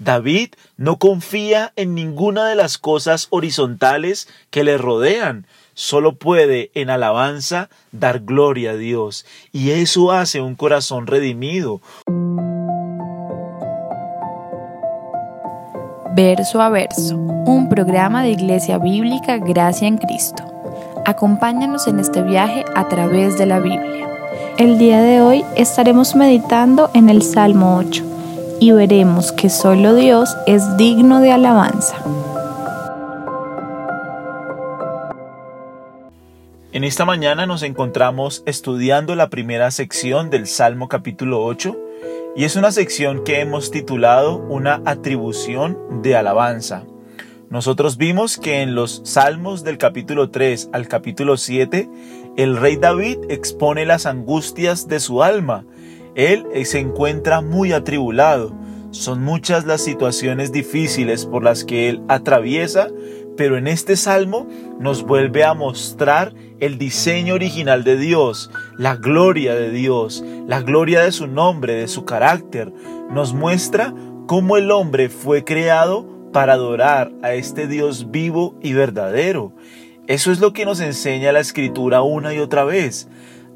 David no confía en ninguna de las cosas horizontales que le rodean, solo puede en alabanza dar gloria a Dios, y eso hace un corazón redimido. Verso a verso, un programa de Iglesia Bíblica Gracia en Cristo. Acompáñanos en este viaje a través de la Biblia. El día de hoy estaremos meditando en el Salmo 8 y veremos que solo Dios es digno de alabanza. En esta mañana nos encontramos estudiando la primera sección del Salmo capítulo 8 y es una sección que hemos titulado una atribución de alabanza. Nosotros vimos que en los salmos del capítulo 3 al capítulo 7, el rey David expone las angustias de su alma. Él se encuentra muy atribulado. Son muchas las situaciones difíciles por las que él atraviesa, pero en este salmo nos vuelve a mostrar el diseño original de Dios, la gloria de Dios, la gloria de su nombre, de su carácter. Nos muestra cómo el hombre fue creado para adorar a este Dios vivo y verdadero. Eso es lo que nos enseña la escritura una y otra vez.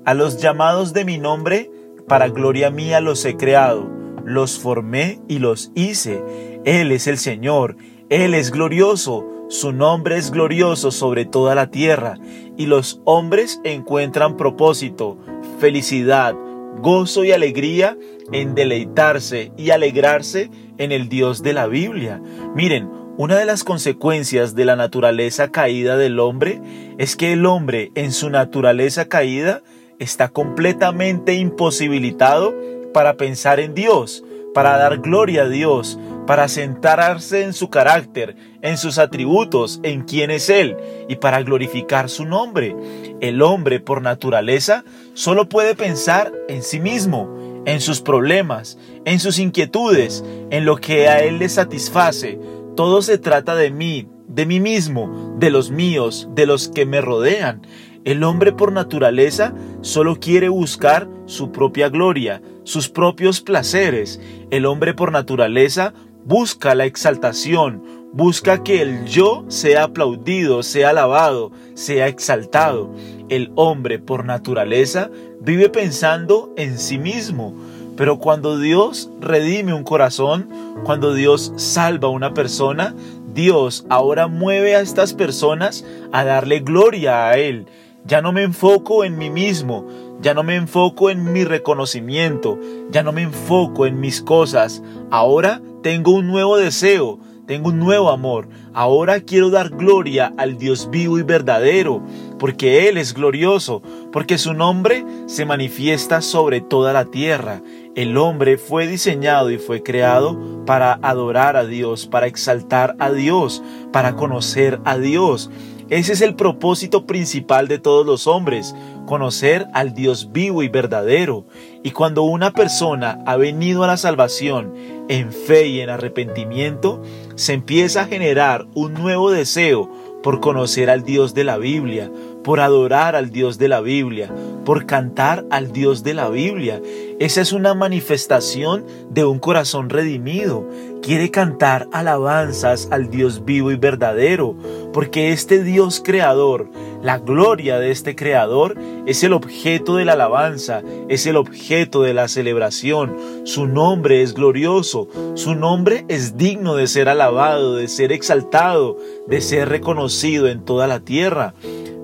A los llamados de mi nombre, para gloria mía los he creado, los formé y los hice. Él es el Señor, Él es glorioso, su nombre es glorioso sobre toda la tierra, y los hombres encuentran propósito, felicidad, gozo y alegría en deleitarse y alegrarse en el Dios de la Biblia. Miren, una de las consecuencias de la naturaleza caída del hombre es que el hombre en su naturaleza caída está completamente imposibilitado para pensar en Dios, para dar gloria a Dios, para centrarse en su carácter, en sus atributos, en quién es Él y para glorificar su nombre. El hombre por naturaleza solo puede pensar en sí mismo, en sus problemas, en sus inquietudes, en lo que a Él le satisface. Todo se trata de mí, de mí mismo, de los míos, de los que me rodean. El hombre por naturaleza solo quiere buscar su propia gloria, sus propios placeres. El hombre por naturaleza busca la exaltación, busca que el yo sea aplaudido, sea alabado, sea exaltado. El hombre por naturaleza vive pensando en sí mismo, pero cuando Dios redime un corazón, cuando Dios salva a una persona, Dios ahora mueve a estas personas a darle gloria a Él. Ya no me enfoco en mí mismo, ya no me enfoco en mi reconocimiento, ya no me enfoco en mis cosas. Ahora tengo un nuevo deseo, tengo un nuevo amor. Ahora quiero dar gloria al Dios vivo y verdadero, porque Él es glorioso, porque su nombre se manifiesta sobre toda la tierra. El hombre fue diseñado y fue creado para adorar a Dios, para exaltar a Dios, para conocer a Dios. Ese es el propósito principal de todos los hombres, conocer al Dios vivo y verdadero. Y cuando una persona ha venido a la salvación en fe y en arrepentimiento, se empieza a generar un nuevo deseo por conocer al Dios de la Biblia, por adorar al Dios de la Biblia, por cantar al Dios de la Biblia. Esa es una manifestación de un corazón redimido. Quiere cantar alabanzas al Dios vivo y verdadero, porque este Dios creador, la gloria de este creador, es el objeto de la alabanza, es el objeto de la celebración. Su nombre es glorioso, su nombre es digno de ser alabado, de ser exaltado, de ser reconocido en toda la tierra.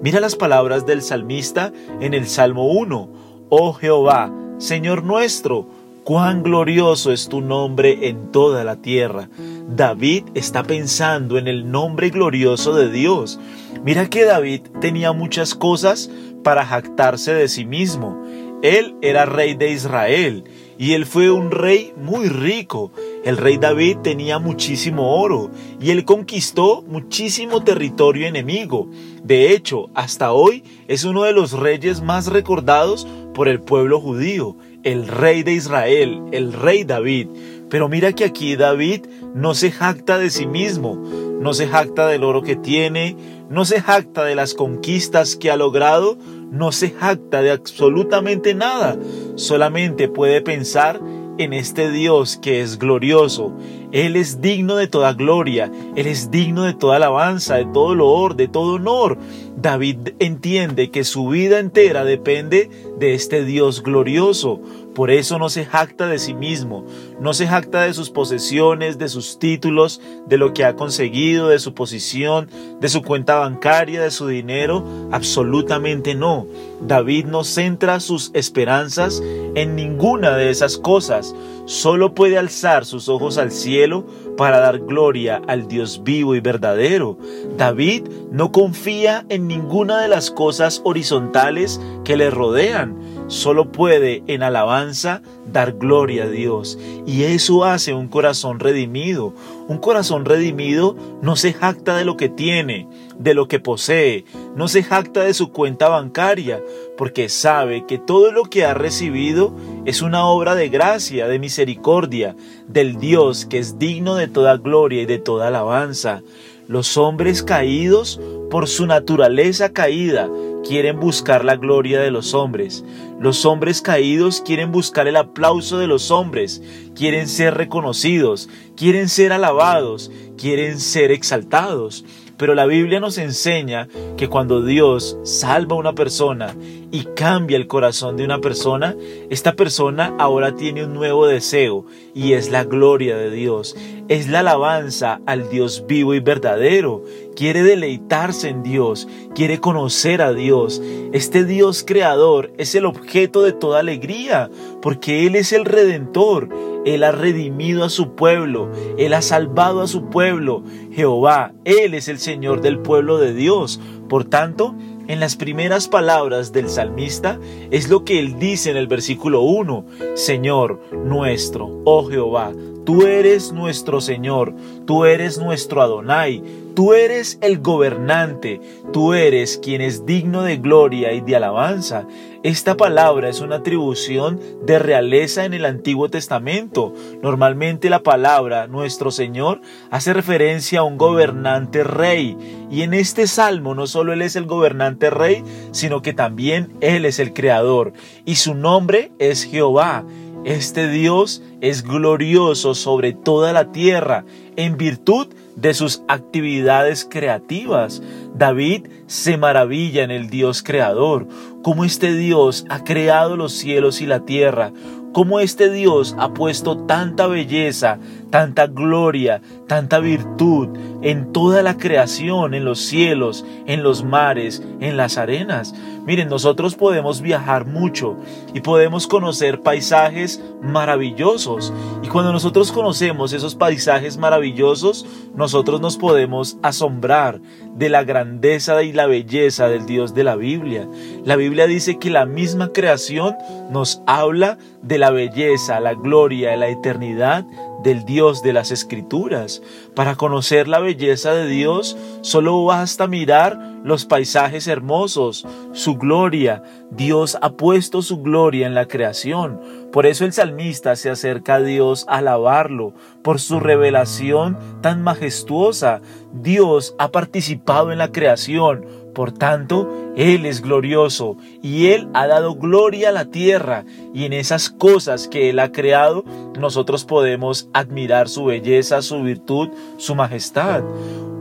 Mira las palabras del salmista en el Salmo 1. Oh Jehová, Señor nuestro, cuán glorioso es tu nombre en toda la tierra. David está pensando en el nombre glorioso de Dios. Mira que David tenía muchas cosas para jactarse de sí mismo. Él era rey de Israel y él fue un rey muy rico. El rey David tenía muchísimo oro y él conquistó muchísimo territorio enemigo. De hecho, hasta hoy es uno de los reyes más recordados por el pueblo judío, el rey de Israel, el rey David. Pero mira que aquí David no se jacta de sí mismo, no se jacta del oro que tiene, no se jacta de las conquistas que ha logrado, no se jacta de absolutamente nada, solamente puede pensar en este Dios que es glorioso, Él es digno de toda gloria, Él es digno de toda alabanza, de todo loor, de todo honor. David entiende que su vida entera depende de este Dios glorioso. Por eso no se jacta de sí mismo, no se jacta de sus posesiones, de sus títulos, de lo que ha conseguido, de su posición, de su cuenta bancaria, de su dinero. Absolutamente no. David no centra sus esperanzas en ninguna de esas cosas. Solo puede alzar sus ojos al cielo para dar gloria al Dios vivo y verdadero. David no confía en ninguna de las cosas horizontales que le rodean solo puede en alabanza dar gloria a Dios. Y eso hace un corazón redimido. Un corazón redimido no se jacta de lo que tiene, de lo que posee, no se jacta de su cuenta bancaria, porque sabe que todo lo que ha recibido es una obra de gracia, de misericordia, del Dios que es digno de toda gloria y de toda alabanza. Los hombres caídos, por su naturaleza caída, quieren buscar la gloria de los hombres. Los hombres caídos quieren buscar el aplauso de los hombres, quieren ser reconocidos, quieren ser alabados, quieren ser exaltados. Pero la Biblia nos enseña que cuando Dios salva a una persona y cambia el corazón de una persona, esta persona ahora tiene un nuevo deseo y es la gloria de Dios, es la alabanza al Dios vivo y verdadero. Quiere deleitarse en Dios, quiere conocer a Dios. Este Dios creador es el objeto de toda alegría, porque Él es el redentor, él ha redimido a su pueblo, Él ha salvado a su pueblo. Jehová, Él es el Señor del pueblo de Dios. Por tanto, en las primeras palabras del salmista es lo que él dice en el versículo 1, Señor nuestro, oh Jehová, tú eres nuestro Señor, tú eres nuestro Adonai, Tú eres el gobernante, tú eres quien es digno de gloria y de alabanza. Esta palabra es una atribución de realeza en el Antiguo Testamento. Normalmente la palabra nuestro Señor hace referencia a un gobernante rey. Y en este salmo no solo Él es el gobernante rey, sino que también Él es el creador. Y su nombre es Jehová. Este Dios es glorioso sobre toda la tierra en virtud de sus actividades creativas. David se maravilla en el Dios creador, cómo este Dios ha creado los cielos y la tierra, cómo este Dios ha puesto tanta belleza, tanta gloria, tanta virtud en toda la creación, en los cielos, en los mares, en las arenas. Miren, nosotros podemos viajar mucho y podemos conocer paisajes maravillosos. Y cuando nosotros conocemos esos paisajes maravillosos, nosotros nos podemos asombrar de la grandeza y la belleza del Dios de la Biblia. La Biblia dice que la misma creación nos habla de la belleza, la gloria, la eternidad del Dios de las Escrituras. Para conocer la belleza de Dios, solo basta mirar los paisajes hermosos, su gloria. Dios ha puesto su gloria en la creación. Por eso el salmista se acerca a Dios a alabarlo, por su revelación tan majestuosa. Dios ha participado en la creación, por tanto, Él es glorioso y Él ha dado gloria a la tierra y en esas cosas que Él ha creado nosotros podemos admirar su belleza, su virtud, su majestad.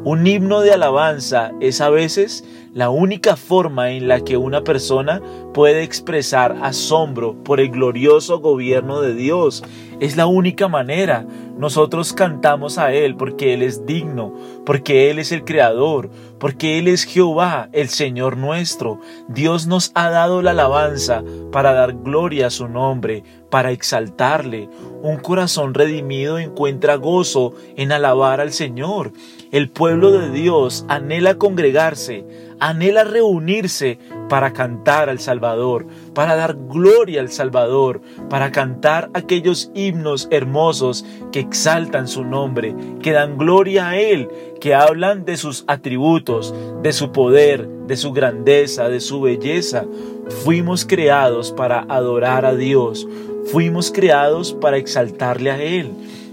Un himno de alabanza es a veces la única forma en la que una persona puede expresar asombro por el glorioso gobierno de Dios. Es la única manera. Nosotros cantamos a Él porque Él es digno, porque Él es el Creador, porque Él es Jehová, el Señor nuestro. Dios nos ha dado la alabanza para dar gloria a su nombre, para exaltarle. Un corazón redimido encuentra gozo en alabar al Señor. El pueblo de Dios anhela congregarse, anhela reunirse para cantar al Salvador, para dar gloria al Salvador, para cantar aquellos himnos hermosos que exaltan su nombre, que dan gloria a Él, que hablan de sus atributos, de su poder, de su grandeza, de su belleza. Fuimos creados para adorar a Dios, fuimos creados para exaltarle a Él.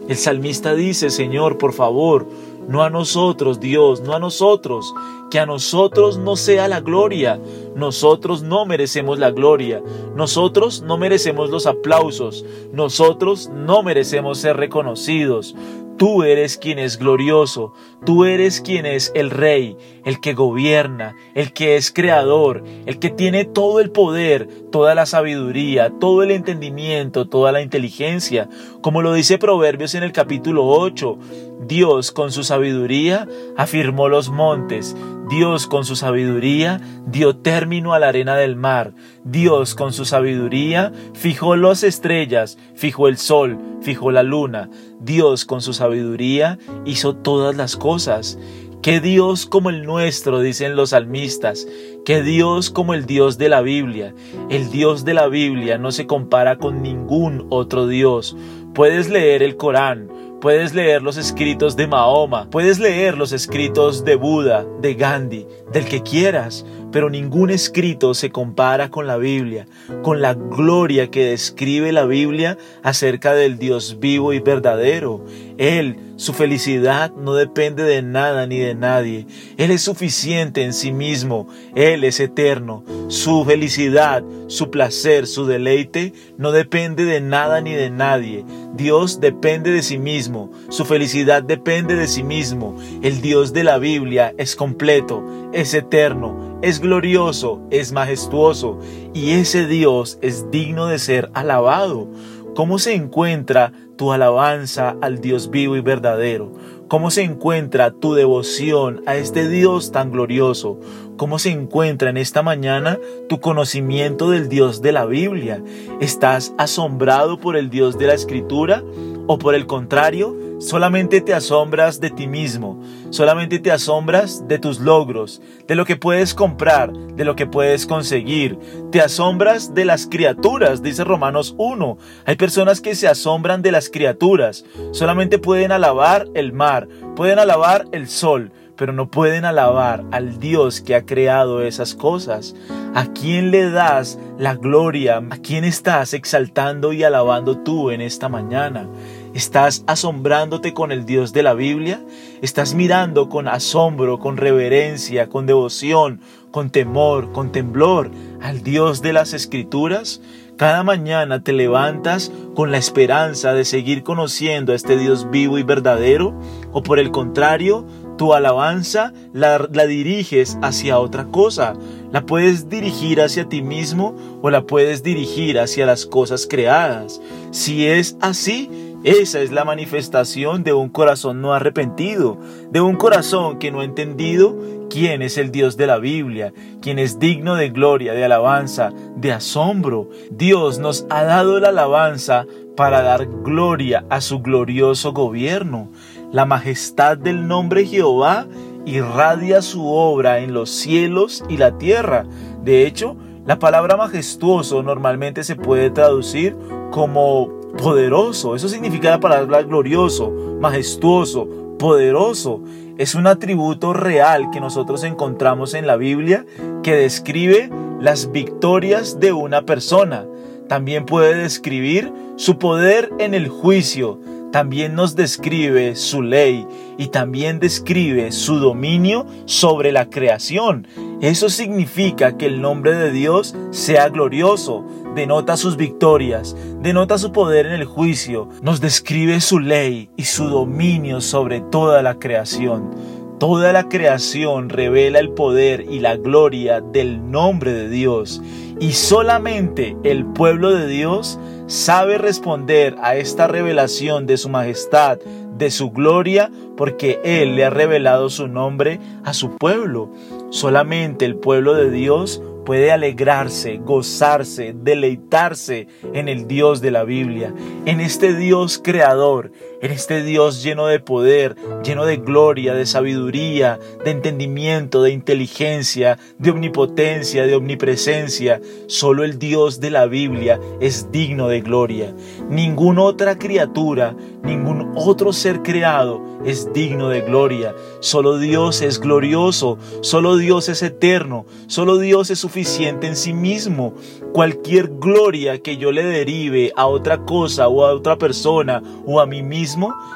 El salmista dice, Señor, por favor, no a nosotros, Dios, no a nosotros, que a nosotros no sea la gloria. Nosotros no merecemos la gloria, nosotros no merecemos los aplausos, nosotros no merecemos ser reconocidos. Tú eres quien es glorioso, tú eres quien es el rey, el que gobierna, el que es creador, el que tiene todo el poder, toda la sabiduría, todo el entendimiento, toda la inteligencia. Como lo dice Proverbios en el capítulo 8, Dios con su sabiduría afirmó los montes, Dios con su sabiduría dio término a la arena del mar. Dios con su sabiduría fijó las estrellas, fijó el sol, fijó la luna. Dios con su sabiduría hizo todas las cosas. Que Dios como el nuestro, dicen los salmistas, que Dios como el Dios de la Biblia. El Dios de la Biblia no se compara con ningún otro Dios. Puedes leer el Corán, Puedes leer los escritos de Mahoma, puedes leer los escritos de Buda, de Gandhi, del que quieras, pero ningún escrito se compara con la Biblia, con la gloria que describe la Biblia acerca del Dios vivo y verdadero. Él, su felicidad no depende de nada ni de nadie. Él es suficiente en sí mismo. Él es eterno. Su felicidad, su placer, su deleite no depende de nada ni de nadie. Dios depende de sí mismo. Su felicidad depende de sí mismo. El Dios de la Biblia es completo, es eterno, es glorioso, es majestuoso y ese Dios es digno de ser alabado. ¿Cómo se encuentra tu alabanza al Dios vivo y verdadero? ¿Cómo se encuentra tu devoción a este Dios tan glorioso? ¿Cómo se encuentra en esta mañana tu conocimiento del Dios de la Biblia? ¿Estás asombrado por el Dios de la Escritura? ¿O por el contrario, solamente te asombras de ti mismo? Solamente te asombras de tus logros, de lo que puedes comprar, de lo que puedes conseguir. Te asombras de las criaturas, dice Romanos 1. Hay personas que se asombran de las criaturas. Solamente pueden alabar el mar, pueden alabar el sol, pero no pueden alabar al Dios que ha creado esas cosas. ¿A quién le das la gloria? ¿A quién estás exaltando y alabando tú en esta mañana? ¿Estás asombrándote con el Dios de la Biblia? ¿Estás mirando con asombro, con reverencia, con devoción, con temor, con temblor al Dios de las Escrituras? Cada mañana te levantas con la esperanza de seguir conociendo a este Dios vivo y verdadero o por el contrario, tu alabanza la, la, diriges hacia otra cosa. La puedes dirigir hacia ti mismo o la puedes dirigir hacia las cosas creadas. Si es así, esa es la manifestación de un corazón no arrepentido, de un corazón que no ha entendido quién es el Dios de la Biblia, quién es digno de gloria, de alabanza, de asombro. Dios nos ha dado la alabanza para dar gloria a su glorioso gobierno. La majestad del nombre Jehová irradia su obra en los cielos y la tierra. De hecho, la palabra majestuoso normalmente se puede traducir como poderoso. Eso significa la palabra glorioso, majestuoso, poderoso. Es un atributo real que nosotros encontramos en la Biblia que describe las victorias de una persona. También puede describir su poder en el juicio. También nos describe su ley y también describe su dominio sobre la creación. Eso significa que el nombre de Dios sea glorioso, denota sus victorias, denota su poder en el juicio, nos describe su ley y su dominio sobre toda la creación. Toda la creación revela el poder y la gloria del nombre de Dios y solamente el pueblo de Dios sabe responder a esta revelación de su majestad, de su gloria, porque Él le ha revelado su nombre a su pueblo. Solamente el pueblo de Dios puede alegrarse, gozarse, deleitarse en el Dios de la Biblia, en este Dios creador, en este Dios lleno de poder, lleno de gloria, de sabiduría, de entendimiento, de inteligencia, de omnipotencia, de omnipresencia. Solo el Dios de la Biblia es digno de gloria. Ninguna otra criatura, ningún otro ser creado es digno de gloria. Solo Dios es glorioso, solo Dios es eterno, solo Dios es suficiente en sí mismo. Cualquier gloria que yo le derive a otra cosa o a otra persona o a mí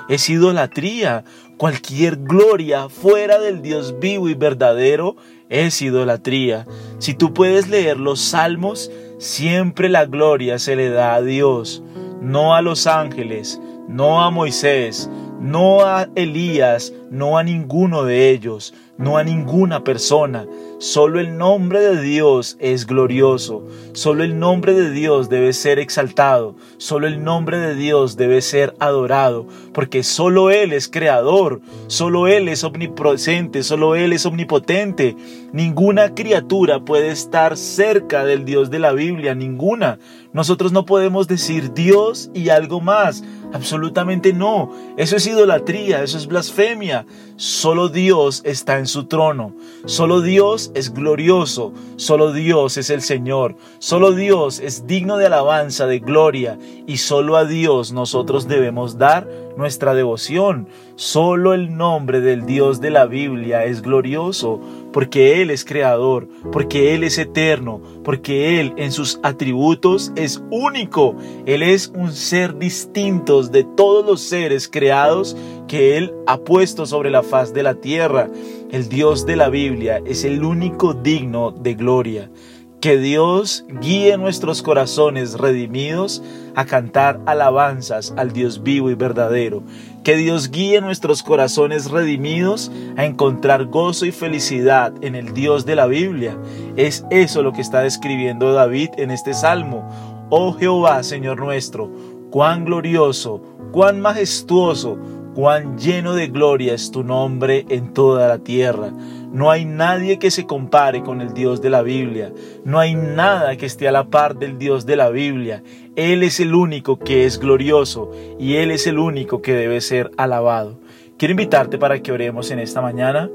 es idolatría. Cualquier gloria fuera del Dios vivo y verdadero es idolatría. Si tú puedes leer los salmos, siempre la gloria se le da a Dios, no a los ángeles, no a Moisés, no a Elías, no a ninguno de ellos, no a ninguna persona. Solo el nombre de Dios es glorioso, solo el nombre de Dios debe ser exaltado, solo el nombre de Dios debe ser adorado, porque solo Él es creador, solo Él es omnipresente, solo Él es omnipotente. Ninguna criatura puede estar cerca del Dios de la Biblia, ninguna. Nosotros no podemos decir Dios y algo más. Absolutamente no. Eso es idolatría, eso es blasfemia. Solo Dios está en su trono. Solo Dios es glorioso. Solo Dios es el Señor. Solo Dios es digno de alabanza, de gloria. Y solo a Dios nosotros debemos dar nuestra devoción. Solo el nombre del Dios de la Biblia es glorioso porque Él es creador, porque Él es eterno, porque Él en sus atributos es único. Él es un ser distinto de todos los seres creados que Él ha puesto sobre la faz de la tierra. El Dios de la Biblia es el único digno de gloria. Que Dios guíe nuestros corazones redimidos a cantar alabanzas al Dios vivo y verdadero. Que Dios guíe nuestros corazones redimidos a encontrar gozo y felicidad en el Dios de la Biblia. Es eso lo que está describiendo David en este salmo. Oh Jehová, Señor nuestro, cuán glorioso, cuán majestuoso, cuán lleno de gloria es tu nombre en toda la tierra. No hay nadie que se compare con el Dios de la Biblia. No hay nada que esté a la par del Dios de la Biblia. Él es el único que es glorioso y Él es el único que debe ser alabado. Quiero invitarte para que oremos en esta mañana.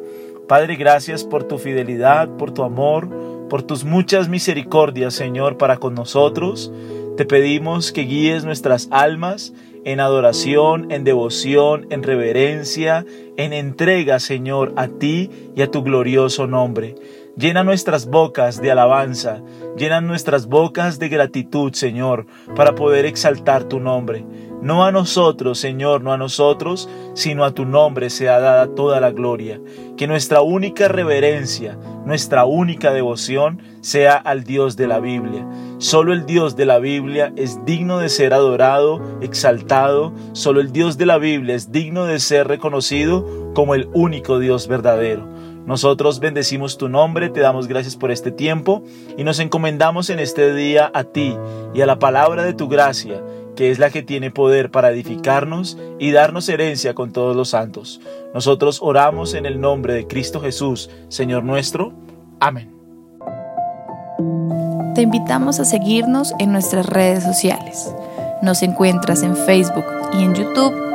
Padre, gracias por tu fidelidad, por tu amor, por tus muchas misericordias, Señor, para con nosotros. Te pedimos que guíes nuestras almas en adoración, en devoción, en reverencia, en entrega, Señor, a ti y a tu glorioso nombre. Llena nuestras bocas de alabanza, llena nuestras bocas de gratitud, Señor, para poder exaltar tu nombre. No a nosotros, Señor, no a nosotros, sino a tu nombre sea dada toda la gloria. Que nuestra única reverencia, nuestra única devoción sea al Dios de la Biblia. Solo el Dios de la Biblia es digno de ser adorado, exaltado. Solo el Dios de la Biblia es digno de ser reconocido como el único Dios verdadero. Nosotros bendecimos tu nombre, te damos gracias por este tiempo y nos encomendamos en este día a ti y a la palabra de tu gracia que es la que tiene poder para edificarnos y darnos herencia con todos los santos. Nosotros oramos en el nombre de Cristo Jesús, Señor nuestro. Amén. Te invitamos a seguirnos en nuestras redes sociales. Nos encuentras en Facebook y en YouTube